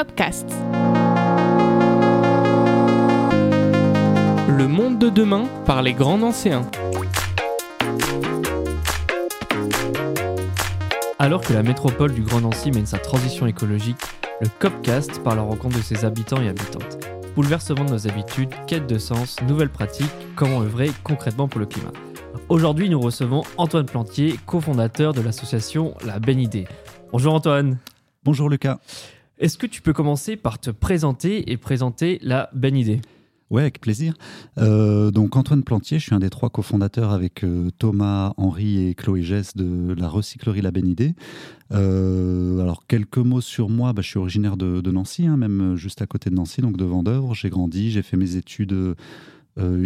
Copcast. Le monde de demain par les grands anciens. Alors que la métropole du Grand Nancy mène sa transition écologique, le Copcast par la rencontre de ses habitants et habitantes. Bouleversement de nos habitudes, quête de sens, nouvelles pratiques, comment œuvrer concrètement pour le climat. Aujourd'hui, nous recevons Antoine Plantier, cofondateur de l'association La Belle Idée. Bonjour Antoine. Bonjour Lucas. Est-ce que tu peux commencer par te présenter et présenter La Belle Idée? Ouais, avec plaisir. Euh, donc Antoine Plantier, je suis un des trois cofondateurs avec euh, Thomas, Henri et Chloé Gess de la recyclerie La Bénidée. Euh, alors quelques mots sur moi, bah, je suis originaire de, Nancy, hein, même juste à côté de Nancy, donc de Vendœuvre. J'ai grandi, j'ai fait mes études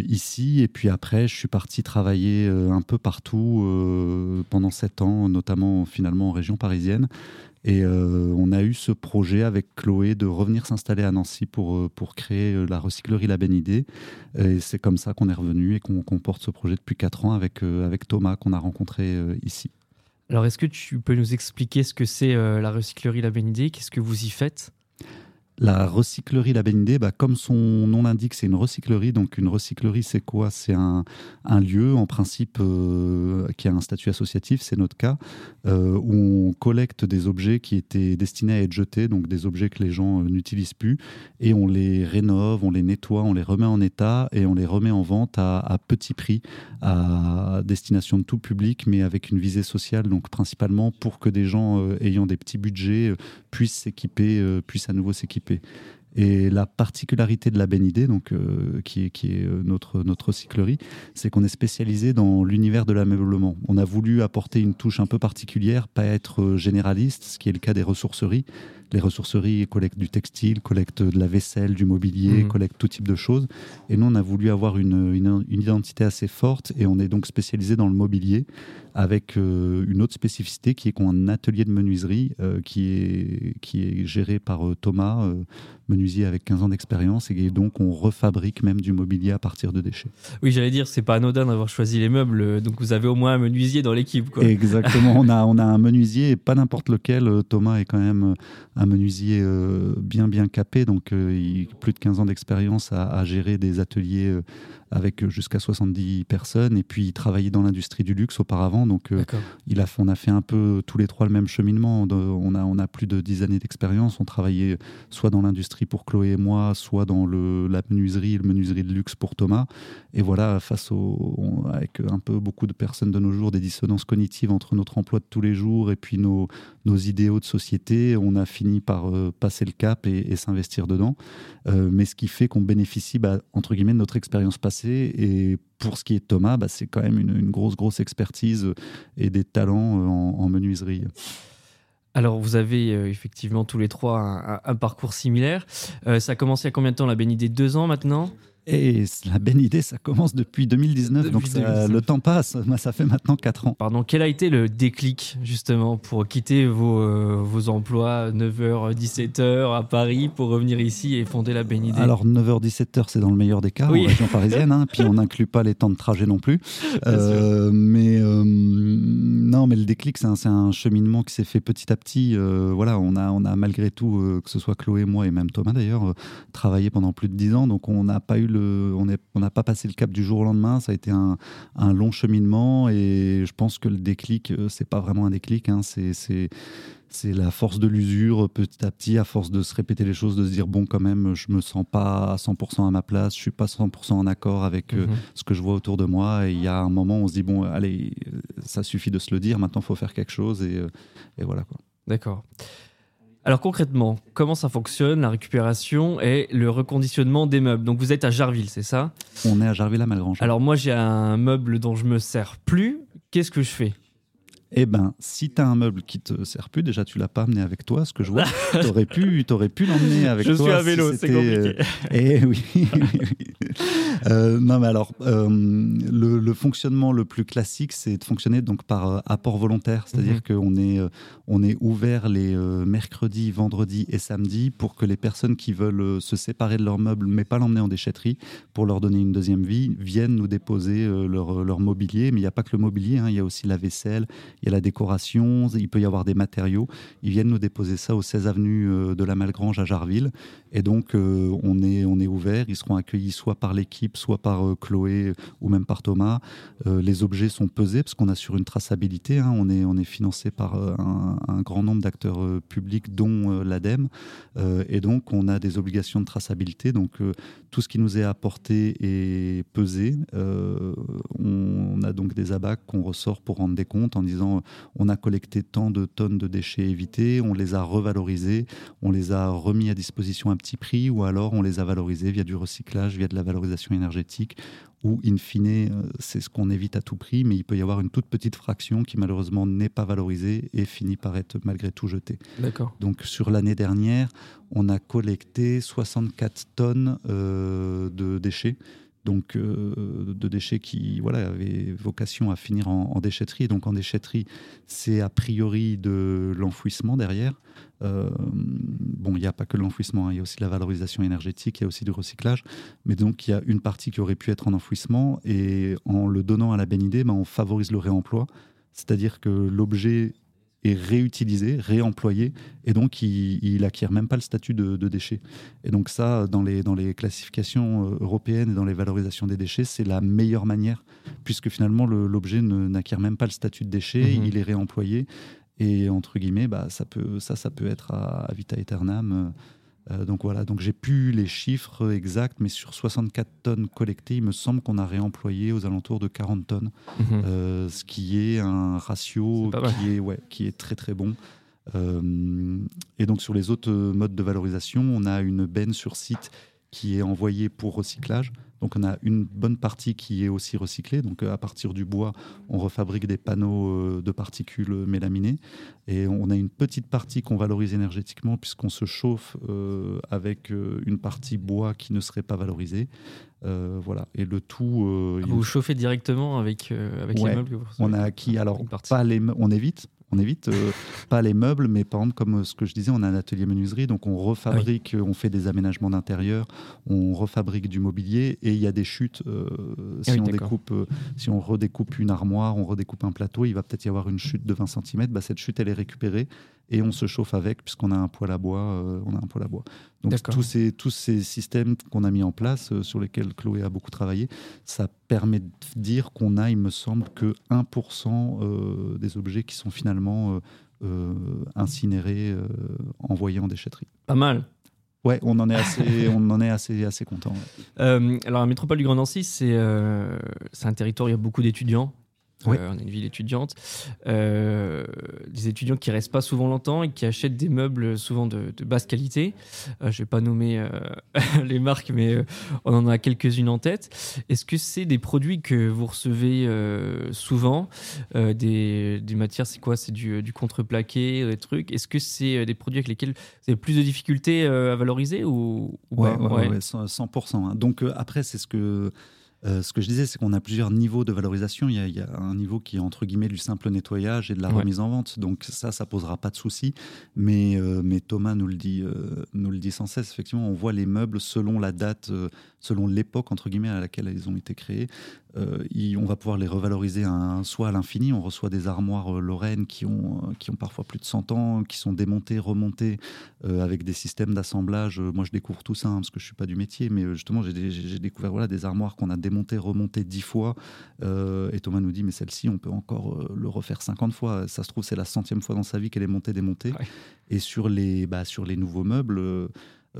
ici et puis après je suis parti travailler un peu partout pendant sept ans, notamment finalement en région parisienne. Et euh, on a eu ce projet avec Chloé de revenir s'installer à Nancy pour, euh, pour créer euh, la recyclerie La Bénidée. Et c'est comme ça qu'on est revenu et qu'on porte ce projet depuis 4 ans avec, avec Thomas qu'on a rencontré ici. Alors est-ce que tu peux nous expliquer ce que c'est la recyclerie La Bénidée Qu'est-ce que vous y faites? La recyclerie La Bénidée, bah, comme son nom l'indique, c'est une recyclerie. Donc une recyclerie, c'est quoi? C'est un, lieu, en principe, euh, qui a un statut associatif, c'est notre cas, euh, où on collecte des objets qui étaient destinés à être jetés, donc des objets que les gens euh, n'utilisent plus, et on les rénove, on les nettoie, on les remet en état, et on les remet en vente à, à petit prix, à destination de tout public, mais avec une visée sociale, donc principalement pour que des gens ayant des petits budgets puissent s'équiper, puissent à nouveau s'équiper Yeah. Et la particularité de la Bénidée, donc, euh, qui est, qui est euh, notre, notre cyclerie, c'est qu'on est spécialisé dans l'univers de l'ameublement. On a voulu apporter une touche un peu particulière, pas être euh, généraliste, ce qui est le cas des ressourceries. Les ressourceries collectent du textile, collectent de la vaisselle, du mobilier, mmh. collectent tout type de choses. Et nous, on a voulu avoir une, une, une identité assez forte et on est donc spécialisé dans le mobilier avec euh, une autre spécificité qui est qu'on a un atelier de menuiserie euh, qui, est, qui est géré par Thomas, menuisier avec 15 ans d'expérience, et donc on refabrique même du mobilier à partir de déchets. Oui, j'allais dire, c'est pas anodin d'avoir choisi les meubles, donc vous avez au moins un menuisier dans l'équipe. Exactement, on a, on a un menuisier, et pas n'importe lequel. Thomas est quand même un menuisier bien bien capé, donc il a plus de 15 ans d'expérience à, à, gérer des ateliers avec jusqu'à 70 personnes. Et puis, il travaillait dans l'industrie du luxe auparavant. Donc, euh, il a, on a fait un peu tous les trois le même cheminement. on, a, on a plus de 10 années d'expérience. On travaillait soit dans l'industrie pour Chloé et moi, soit dans la menuiserie, le menuiserie de luxe pour Thomas. Et voilà, face au, avec un peu beaucoup de personnes de nos jours, des dissonances cognitives entre notre emploi de tous les jours et puis nos, nos idéaux de société, on a fini par euh, passer le cap et, s'investir dedans. Euh, mais ce qui fait qu'on bénéficie, bah, entre guillemets, de notre expérience passée et pour ce qui est de Thomas, bah, c'est quand même une, grosse, grosse expertise et des talents euh, en, menuiserie. Alors, vous avez euh, effectivement tous les trois un, parcours similaire. Euh, ça a commencé à combien de temps? La Bénidée Deux ans maintenant? Et la idée, ça commence depuis 2019, donc le temps passe. Ça fait maintenant 4 ans. Pardon, quel a été le déclic justement pour quitter vos, euh, vos emplois 9h, 17h à Paris pour revenir ici et fonder la idée? Alors 9h, 17h, c'est dans le meilleur des cas en région parisienne, hein, puis on n'inclut pas les temps de trajet non plus. Euh, mais euh, non, mais le déclic, c'est un, un, cheminement qui s'est fait petit à petit. voilà, on a, on a malgré tout, que ce soit Chloé, moi et même Thomas d'ailleurs, travaillé pendant plus de 10 ans, donc on n'a pas eu on n'a pas passé le cap du jour au lendemain. Ça a été un, long cheminement et je pense que le déclic, euh, c'est pas vraiment un déclic. Hein. c'est la force de l'usure petit à petit, à force de se répéter les choses, de se dire bon quand même, je me sens pas à 100% à ma place, je suis pas 100% en accord avec euh, mhm. ce que je vois autour de moi. Et il y a un moment où on se dit bon allez, ça suffit de se le dire, maintenant il faut faire quelque chose et, euh, et voilà quoi. D'accord. Alors concrètement, comment ça fonctionne, la récupération et le reconditionnement des meubles? Donc vous êtes à Jarville, c'est ça? On est à Jarville à Malgrange. Alors moi j'ai un meuble dont je me sers plus, qu'est-ce que je fais? Eh ben, si tu as un meuble qui te sert plus, déjà tu l'as pas amené avec toi, ce que je vois, tu aurais pu, aurais pu l'emmener avec toi. Je suis à vélo, c'est compliqué. Eh oui, Euh, non, mais alors, euh, le, fonctionnement le plus classique, c'est de fonctionner donc par euh, apport volontaire, c'est-à-dire mhm. qu'on est, on est ouvert les mercredis, vendredis et samedis pour que les personnes qui veulent se séparer de leurs meubles, mais pas l'emmener en déchetterie, pour leur donner une deuxième vie, viennent nous déposer leur, leur mobilier. Mais il n'y a pas que le mobilier, hein, il y a aussi la vaisselle, il y a la décoration, il peut y avoir des matériaux. Ils viennent nous déposer ça au 16 avenue de la Malgrange à Jarville. Et donc, on, est, on est ouvert. Ils seront accueillis soit par l'équipe, soit par euh, Chloé ou même par Thomas. Euh, les objets sont pesés parce qu'on assure une traçabilité. Hein. On, est, on est financé par euh, un, grand nombre d'acteurs publics, dont l'ADEME. et donc, on a des obligations de traçabilité. Donc, tout ce qui nous est apporté est pesé. On, a donc des abacs qu'on ressort pour rendre des comptes en disant on a collecté tant de tonnes de déchets évités, on les a revalorisés, on les a remis à disposition à petit prix ou alors on les a valorisés via du recyclage, via de la valorisation énergétique, ou in fine, euh, c'est ce qu'on évite à tout prix, mais il peut y avoir une toute petite fraction qui malheureusement n'est pas valorisée et finit par être malgré tout jetée. D'accord. Donc sur l'année dernière, on a collecté 64 tonnes euh, de déchets donc euh, de déchets qui voilà, avaient vocation à finir en, déchetterie. Donc en déchetterie, c'est a priori de l'enfouissement derrière. Euh, bon, il n'y a pas que l'enfouissement, hein. il y a aussi la valorisation énergétique, il y a aussi du recyclage. Mais donc il y a une partie qui aurait pu être en enfouissement et en le donnant à la BNID, ben, on favorise le réemploi. C'est-à-dire que l'objet est réutilisé, réemployé, et donc il, il acquiert même pas le statut de, déchet. Et donc ça, dans les, dans les classifications euh, européennes et dans les valorisations des déchets, c'est la meilleure manière, puisque finalement l'objet n'acquiert même pas le statut de déchet, mhm. il est réemployé, et entre guillemets, bah, ça, peut, ça, ça peut être à, à vita aeternam. Euh, euh, donc voilà, donc j'ai plus les chiffres exacts, mais sur 64 tonnes collectées, il me semble qu'on a réemployé aux alentours de 40 tonnes, mhm. euh, ce qui est un ratio qui, est, ouais, qui est très très bon. Euh, et donc sur les autres modes de valorisation, on a une benne sur site qui est envoyée pour recyclage. Donc on a une bonne partie qui est aussi recyclée. Donc à partir du bois, on refabrique des panneaux euh, de particules mélaminées. Et on a une petite partie qu'on valorise énergétiquement puisqu'on se chauffe euh, avec euh, une partie bois qui ne serait pas valorisée. voilà. Et le tout. Ah, vous vous chauffez directement avec, avec les meubles On a acquis, alors, pas les, on évite, on évite euh, pas les meubles, mais par exemple, comme euh, ce que je disais, on a un atelier menuiserie, donc on refabrique, euh, on fait des aménagements d'intérieur, on refabrique du mobilier et il y a des chutes. si, on découpe, si on redécoupe une armoire, on redécoupe un plateau, il va peut-être y avoir une chute de 20 cm. Bah, cette chute, elle est récupérée et on se chauffe avec puisqu'on a un poêle à bois. on a un poêle à bois. Donc tous ces, tous ces systèmes qu'on a mis en place, sur lesquels Chloé a beaucoup travaillé, ça permet de dire qu'on a, il me semble, que 1% des objets qui sont finalement euh, euh, incinérés, euh, envoyés en déchetterie. Pas mal. Ouais, on en est assez, on en est assez, assez content. alors, la métropole du Grand Nancy, c'est c'est un territoire où il y a beaucoup d'étudiants. Euh, on est une ville étudiante. Euh, des étudiants qui restent pas souvent longtemps et qui achètent des meubles souvent de, basse qualité. Euh, je vais pas nommer les marques, mais on en a quelques-unes en tête. Est-ce que c'est des produits que vous recevez souvent? Des, matières, c'est quoi? C'est du, du, contreplaqué, des trucs. Est-ce que c'est des produits avec lesquels vous avez plus de difficultés à valoriser ou, ouais, 100%. Hein. Donc après, c'est ce que euh, ce que je disais, c'est qu'on a plusieurs niveaux de valorisation. Il y, a, un niveau qui est entre guillemets du simple nettoyage et de la remise en vente. Donc ça, ça posera pas de souci. Mais, euh, mais Thomas nous le, dit, euh, nous le dit sans cesse. Effectivement, on voit les meubles selon la date, selon l'époque entre guillemets à laquelle ils ont été créés. On va pouvoir les revaloriser soit à l'infini. On reçoit des armoires Lorraine qui ont, qui ont parfois plus de 100 ans, qui sont démontées, remontées avec des systèmes d'assemblage. Moi, je découvre tout ça hein, parce que je suis pas du métier, mais justement, j'ai découvert voilà, des armoires qu'on a démontées remonter dix fois. Euh, et Thomas nous dit, mais celle-ci, on peut encore euh, le refaire 50 fois. Ça se trouve, c'est la centième fois dans sa vie qu'elle est montée, démontée. Et sur les, bah, sur les nouveaux meubles,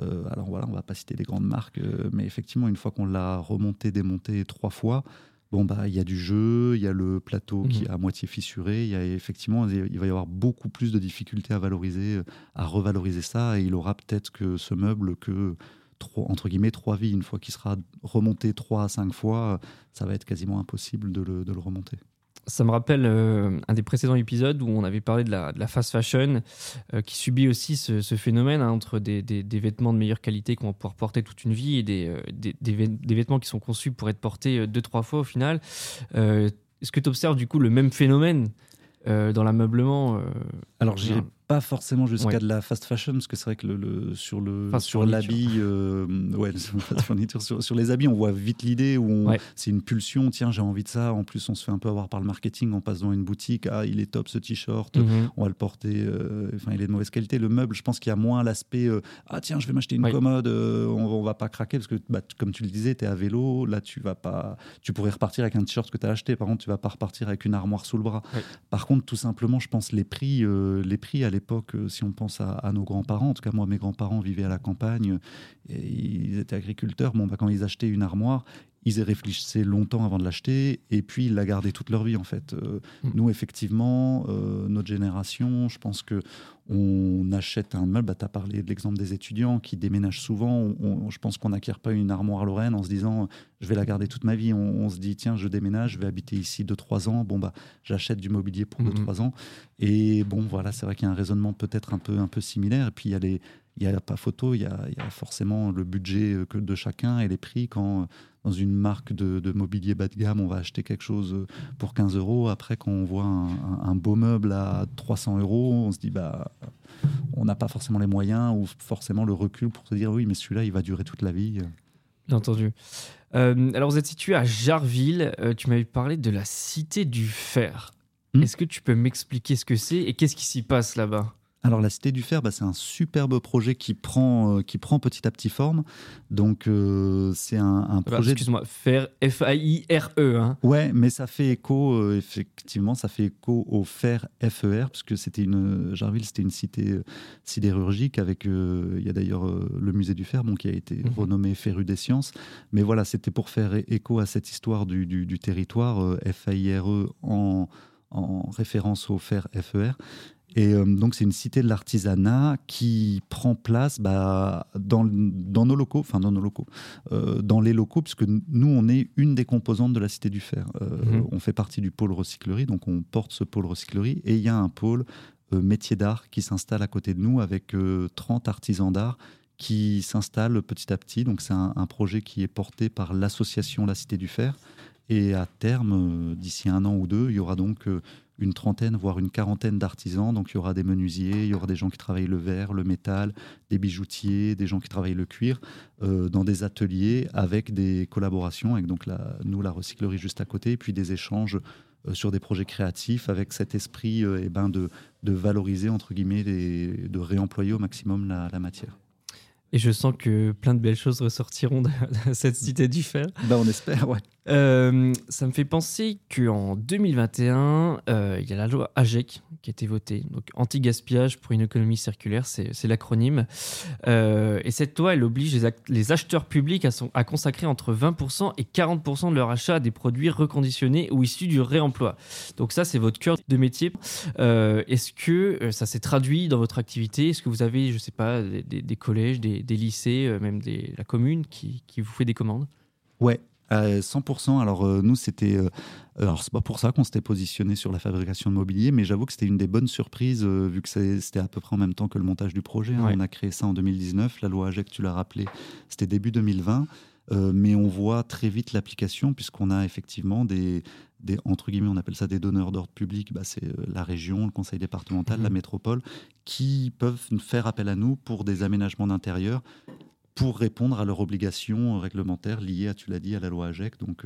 euh, alors voilà, on va pas citer les grandes marques, mais effectivement, une fois qu'on l'a remonté, démonté trois fois, bon bah il y a du jeu, il y a le plateau qui mhm. est à moitié fissuré, il y a effectivement il va y avoir beaucoup plus de difficultés à valoriser, à revaloriser ça, et il aura peut-être que ce meuble que entre guillemets trois vies. Une fois qu'il sera remonté trois à cinq fois, ça va être quasiment impossible de le, remonter. Ça me rappelle euh, un des précédents épisodes où on avait parlé de la, de la fast fashion euh, qui subit aussi ce, ce phénomène hein, entre des, des, des, vêtements de meilleure qualité qu'on va pouvoir porter toute une vie et des, euh, des, vêtements qui sont conçus pour être portés deux, trois fois au final. Est-ce que tu observes du coup le même phénomène dans l'ameublement Alors, j'irai pas forcément jusqu'à de la fast fashion parce que c'est vrai que le, sur le sur l'habit euh, ouais sur, sur, les habits on voit vite l'idée où c'est une pulsion tiens j'ai envie de ça. En plus on se fait un peu avoir par le marketing on passe dans une boutique. Ah il est top ce t-shirt. Mhm. on va le porter euh, enfin il est de mauvaise qualité. Le meuble je pense qu'il y a moins l'aspect euh, ah tiens je vais m'acheter une commode on, on, va pas craquer parce que bah, comme tu le disais tu es à vélo là tu vas pas tu pourrais repartir avec un t-shirt que tu as acheté. Par contre tu vas pas repartir avec une armoire sous le bras. Par contre tout simplement je pense les prix les prix à l'époque, euh, si on pense à, nos grands-parents, en tout cas moi, mes grands-parents vivaient à la campagne, et ils étaient agriculteurs. Bon, bah, quand ils achetaient une armoire, ils y réfléchissaient longtemps avant de l'acheter et puis ils la gardaient toute leur vie en fait. Euh, mm. Nous effectivement, euh, notre génération, je pense que on achète un meuble. Bah, tu as parlé de l'exemple des étudiants qui déménagent souvent. je pense qu'on n'acquiert pas une armoire Lorraine en se disant je vais la garder toute ma vie. On, se dit tiens, je déménage, je vais habiter ici 2-3 ans. Bon, bah, j'achète du mobilier pour 2-3 mm-hmm. ans. Et bon, voilà, c'est vrai qu'il y a un raisonnement peut-être un peu, un peu similaire. Et puis il y a les il n'y a pas photo, il y a, forcément le budget euh, de chacun et les prix. Quand euh, dans une marque de, mobilier bas de gamme, on va acheter quelque chose euh, pour 15 euros, après quand on voit un, beau meuble à 300 euros, on se dit bah on n'a pas forcément les moyens ou forcément le recul pour se dire oui mais celui-là il va durer toute la vie. Bien entendu. alors vous êtes situé à Jarville, tu m'avais parlé de la Cité du Fer. Hmm. Est-ce que tu peux m'expliquer ce que c'est et qu'est-ce qui s'y passe là-bas? Alors la Cité du Fer, bah, c'est un superbe projet qui prend, euh, qui prend petit à petit forme. Donc euh, c'est un, projet... Excuse-moi, Fer, F-A-I-R-E. Hein. Ouais, mais ça fait écho, euh, effectivement, ça fait écho au Fer F-E-R, puisque c'était une... Jarville, c'était une cité sidérurgique avec... Il y a d'ailleurs le musée du fer, bon, qui a été mhm. renommé Ferru des sciences. Mais voilà, c'était pour faire écho à cette histoire du, du, territoire, F-A-I-R-E en en référence au fer FER. Et euh, donc, c'est une cité de l'artisanat qui prend place bah, dans, dans, nos locaux, enfin dans nos locaux, euh, dans les locaux, puisque nous, on est une des composantes de la cité du fer. Euh, mhm. On fait partie du pôle recyclerie, donc on porte ce pôle recyclerie, et il y a un pôle métier d'art qui s'installe à côté de nous avec 30 artisans d'art qui s'installent petit à petit. Donc, c'est un, un, projet qui est porté par l'association La Cité du Fer. Et à terme, d'ici un an ou deux, il y aura donc une trentaine, voire une quarantaine d'artisans. Donc il y aura des menuisiers, il y aura des gens qui travaillent le verre, le métal, des bijoutiers, des gens qui travaillent le cuir, euh, dans des ateliers avec des collaborations, avec donc la, nous, la recyclerie juste à côté, et puis des échanges euh, sur des projets créatifs avec cet esprit euh, eh ben de, de, valoriser, entre guillemets, de réemployer au maximum la matière. Et je sens que plein de belles choses ressortiront de, cette cité du fer. Bah on espère, ouais. Euh, ça me fait penser qu'en 2021, euh, il y a la loi AGEC qui a été votée, donc anti-gaspillage pour une économie circulaire, c'est l'acronyme. Euh, et cette loi, elle oblige les, acheteurs publics à, consacrer entre 20% et 40% de leur achat à des produits reconditionnés ou issus du réemploi. Donc ça, c'est votre cœur de métier. Est-ce que ça s'est traduit dans votre activité? Est-ce que vous avez, je sais pas, des, collèges, des, lycées, euh, même des, la commune qui, qui, vous fait des commandes? Ouais, 100%. Alors euh, nous, c'était, euh, alors c'est pas pour ça qu'on s'était positionné sur la fabrication de mobilier, mais j'avoue que c'était une des bonnes surprises vu que c'était à peu près en même temps que le montage du projet. Hein. On a créé ça en 2019. La loi AGEC, tu l'as rappelé, c'était début 2020. mais on voit très vite l'application puisqu'on a effectivement des, des, entre guillemets, on appelle ça des donneurs d'ordre public, bah, c'est la région, le conseil départemental, la mmh. métropole, qui peuvent faire appel à nous pour des aménagements d'intérieur pour répondre à leurs obligations réglementaires liées à, tu l'as dit, à la loi AGEC, donc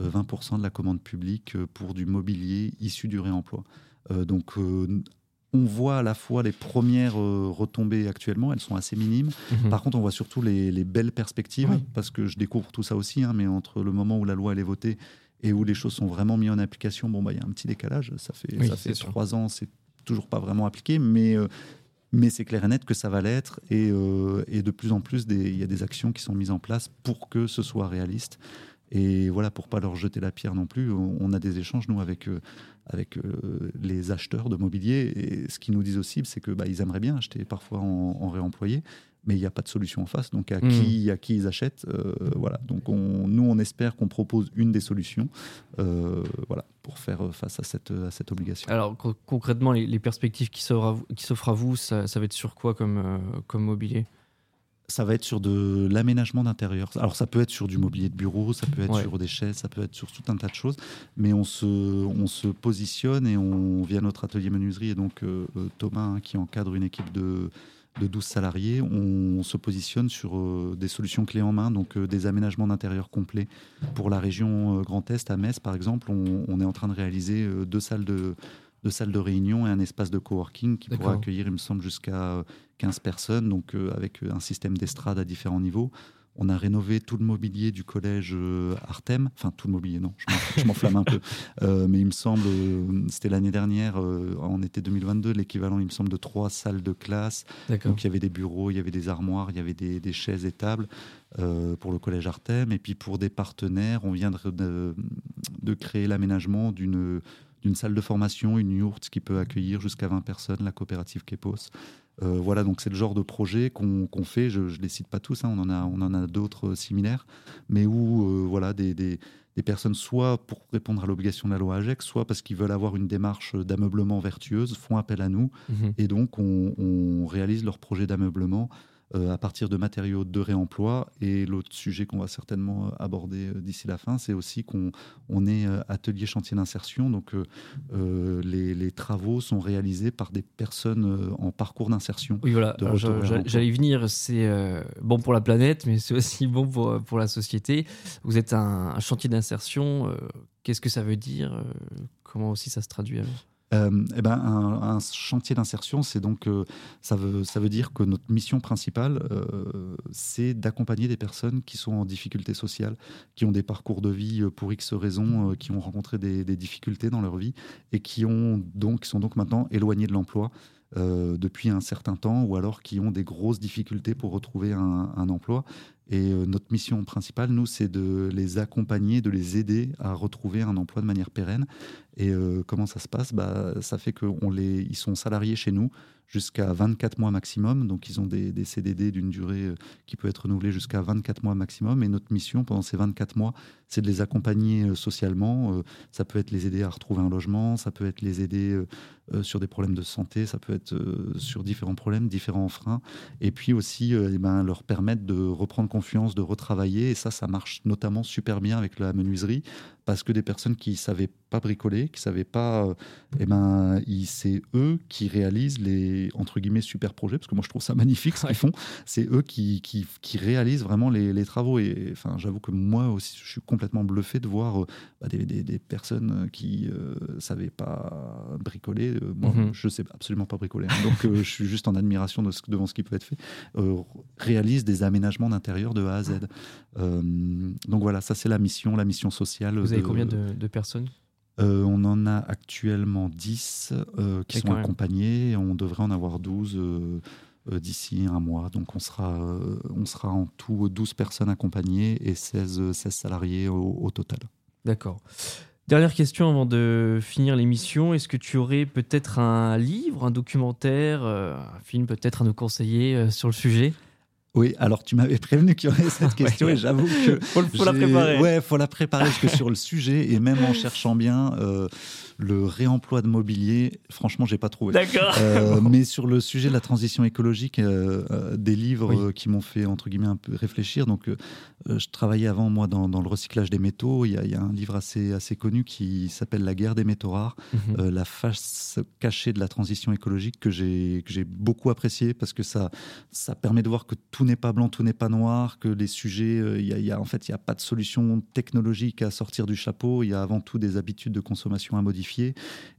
20% euh, de la commande publique euh, pour du mobilier issu du réemploi. Euh, donc on voit à la fois les premières retombées actuellement, elles sont assez minimes. Mhm. Par contre, on voit surtout les, belles perspectives, parce que je découvre tout ça aussi, hein, mais entre le moment où la loi elle est votée et où les choses sont vraiment mises en application, bon, bah, il y a un petit décalage. Ça fait, ça fait trois ans, c'est toujours pas vraiment appliqué, mais mais c'est clair et net que ça va l'être et, euh, et, de plus en plus, il y a des actions qui sont mises en place pour que ce soit réaliste. Et voilà, pour pas leur jeter la pierre non plus, on, a des échanges, nous, avec, euh, avec euh, les acheteurs de mobilier. Et ce qu'ils nous disent aussi, c'est que bah, ils aimeraient bien acheter parfois en, réemployé, mais il n'y a pas de solution en face. Donc à, Mm. qui, à qui ils achètent euh, Voilà. Donc on, nous, on espère qu'on propose une des solutions euh, voilà, pour faire face à cette, à cette obligation. Alors co- concrètement, les, les perspectives qui s'offrent à vous, à ça, ça va être sur quoi comme, euh, comme mobilier? Ça va être sur de l'aménagement d'intérieur. Alors ça peut être sur du mobilier de bureau, ça peut être Ouais. sur des chaises, ça peut être sur tout un tas de choses. Mais on se, on se positionne et on via notre atelier menuiserie et donc euh, euh, Thomas hein, qui encadre une équipe de de 12 salariés, on, se positionne sur euh, des solutions clés en main, donc euh, des aménagements d'intérieur complets. Pour la région euh, Grand Est, à Metz par exemple, on, on est en train de réaliser deux salles de, deux salles de réunion et un espace de coworking qui pourra accueillir, il me semble, jusqu'à euh, 15 personnes, donc avec un système d'estrade à différents niveaux. On a rénové tout le mobilier du collège euh, Artem, enfin tout le mobilier, non, je m'en- je m'enflamme un peu, Euh, mais il me semble, euh, c'était l'année dernière, euh, en été 2022, l'équivalent, il me semble, de trois salles de classe. Donc il y avait des bureaux, il y avait des armoires, il y avait des, des chaises et tables euh, pour le collège Artem. Et puis pour des partenaires, on vient de, de- de créer l'aménagement d'une d'une salle de formation, une yourte qui peut accueillir jusqu'à 20 personnes, la coopérative Kepos. Euh, voilà, donc c'est le genre de projet qu'on fait. Je ne les cite pas tous, hein, on en a, on en a d'autres euh, similaires, mais où euh, voilà, des, des- des personnes, soit pour répondre à l'obligation de la loi AGEC, soit parce qu'ils veulent avoir une démarche d'ameublement vertueuse, font appel à nous Mhm. et donc on, on réalise leur projet d'ameublement à partir de matériaux de réemploi. Et l'autre sujet qu'on va certainement euh, aborder euh, d'ici la fin, c'est aussi qu'on on est euh, atelier chantier d'insertion. Donc euh, euh, les, les travaux sont réalisés par des personnes euh, en parcours d'insertion. Oui, voilà. J'allais venir. C'est euh, bon pour la planète, mais c'est aussi bon pour, pour la société. Vous êtes un, un chantier d'insertion. euh, Qu'est-ce que ça veut dire euh, Comment aussi ça se traduit alors? Euh, eh ben, un, chantier d'insertion, c'est donc euh, ça veut ça veut dire que notre mission principale, euh, c'est d'accompagner des personnes qui sont en difficulté sociale, qui ont des parcours de vie pour X raisons, qui ont rencontré des, difficultés dans leur vie et qui ont donc sont donc maintenant éloignés de l'emploi. depuis un certain temps, ou alors qui ont des grosses difficultés pour retrouver un emploi. Et euh, notre mission principale, nous, c'est de les accompagner, de les aider à retrouver un emploi de manière pérenne. Et euh, comment ça se passe? Bah, Ça fait qu'ils sont salariés chez nous jusqu'à 24 mois maximum. Donc, ils ont des, CDD d'une durée euh, qui peut être renouvelée jusqu'à 24 mois maximum. Et notre mission pendant ces 24 mois, c'est de les accompagner euh, socialement. Euh, ça peut être les aider à retrouver un logement, ça peut être les aider sur des problèmes de santé, ça peut être sur différents problèmes, différents freins. Et puis aussi, eh ben, leur permettre de reprendre confiance, de retravailler. Et ça, ça marche notamment super bien avec la menuiserie parce que des personnes qui savaient pas bricoler, qui savaient pas, euh, eh ben, c'est eux qui réalisent les entre guillemets super projets, parce que moi je trouve ça magnifique ce qu'ils font. C'est eux qui, qui, qui réalisent vraiment les, les travaux. Et enfin, j'avoue que moi aussi, je suis complètement bluffé de voir euh, bah, des, des- des personnes qui euh, savaient pas bricoler. Euh, moi, Mhm. je sais absolument pas bricoler, hein. donc euh, je suis juste en admiration de ce, devant ce qui peut être fait. Euh, réalisent des aménagements d'intérieur de A à Z. Euh, donc voilà, ça c'est la mission, la mission sociale. Vous avez combien de, de personnes euh, on en a actuellement 10 euh, qui sont accompagnés. et On devrait en avoir 12 euh, d'ici un mois. Donc on sera, on sera en tout 12 personnes accompagnées et 16, euh, 16 salariés au, au total. D'accord. Dernière question avant de finir l'émission. Est-ce que tu aurais peut-être un livre, un documentaire, un film peut-être à nous conseiller sur le sujet? Oui, alors tu m'avais prévenu qu'il y aurait cette question Ouais. et j'avoue que Faut, faut la préparer. Ouais, faut la préparer parce que sur le sujet et même en cherchant bien euh, le réemploi de mobilier, franchement, j'ai pas trouvé. D'accord. Euh. Mais sur le sujet de la transition écologique, euh, euh, des livres Oui. qui m'ont fait entre guillemets un peu réfléchir. Donc, je travaillais avant moi dans, dans le recyclage des métaux. Il y a, il y a un livre assez assez connu qui s'appelle La guerre des métaux rares, Mhm. la face cachée de la transition écologique que j'ai que j'ai beaucoup apprécié parce que ça ça permet de voir que tout n'est pas blanc, tout n'est pas noir, que les sujets, il y a, il y a- en fait il y a pas de solution technologique à sortir du chapeau. Il y a avant tout des habitudes de consommation à modifier.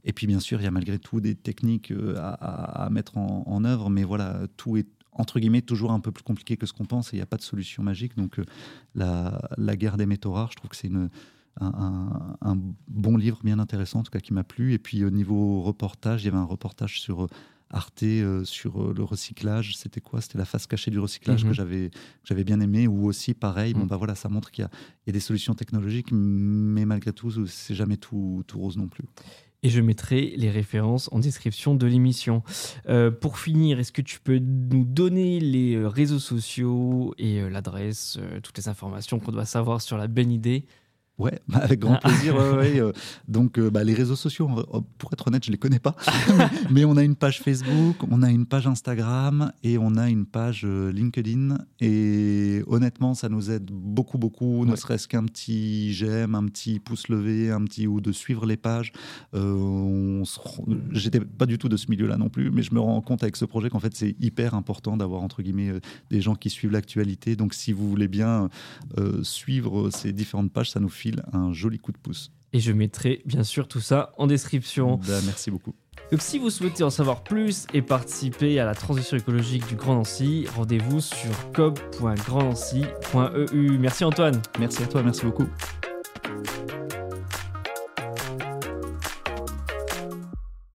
Et puis bien sûr, il y a malgré tout des techniques euh, à, mettre en, œuvre, mais voilà, tout est entre guillemets toujours un peu plus compliqué que ce qu'on pense et il n'y a pas de solution magique. Donc euh, la, guerre des métaux rares, je trouve que c'est un bon livre bien intéressant en tout cas qui m'a plu. Et puis au niveau reportage il y avait un reportage sur euh, Arte euh, sur euh, le recyclage c'était quoi? C'était la face cachée du recyclage Mhm. que j'avais bien aimé ou aussi pareil bon Mhm. bah voilà ça montre qu'il y y a des solutions technologiques mais malgré tout c'est jamais tout, tout rose non plus Et je mettrai les références en description de l'émission. Euh, pour finir, est-ce que tu peux nous donner les réseaux sociaux et l'adresse, toutes les informations qu'on doit savoir sur la bonne idée? Ouais, bah, avec grand ah. plaisir. Euh, donc, euh, bah, les réseaux sociaux, pour être honnête, je les connais pas. Mais on a une page Facebook, on a une page Instagram et on a une page euh, LinkedIn. Et honnêtement, ça nous aide beaucoup, beaucoup. Ne serait-ce qu'un petit j'aime, un petit pouce levé, un petit ou de suivre les pages. Euh, J'étais pas du tout de ce milieu-là non plus, mais je me rends compte avec ce projet qu'en fait, c'est hyper important d'avoir entre guillemets des gens qui suivent l'actualité. Donc, si vous voulez bien suivre ces différentes pages, ça nous fait un joli coup de pouce. Et je mettrai bien sûr tout ça en description. Bah, merci beaucoup. Donc si vous souhaitez en savoir plus et participer à la transition écologique du Grand Nancy, rendez-vous sur cob.grandnancy.eu. Merci Antoine. Merci à toi, merci beaucoup.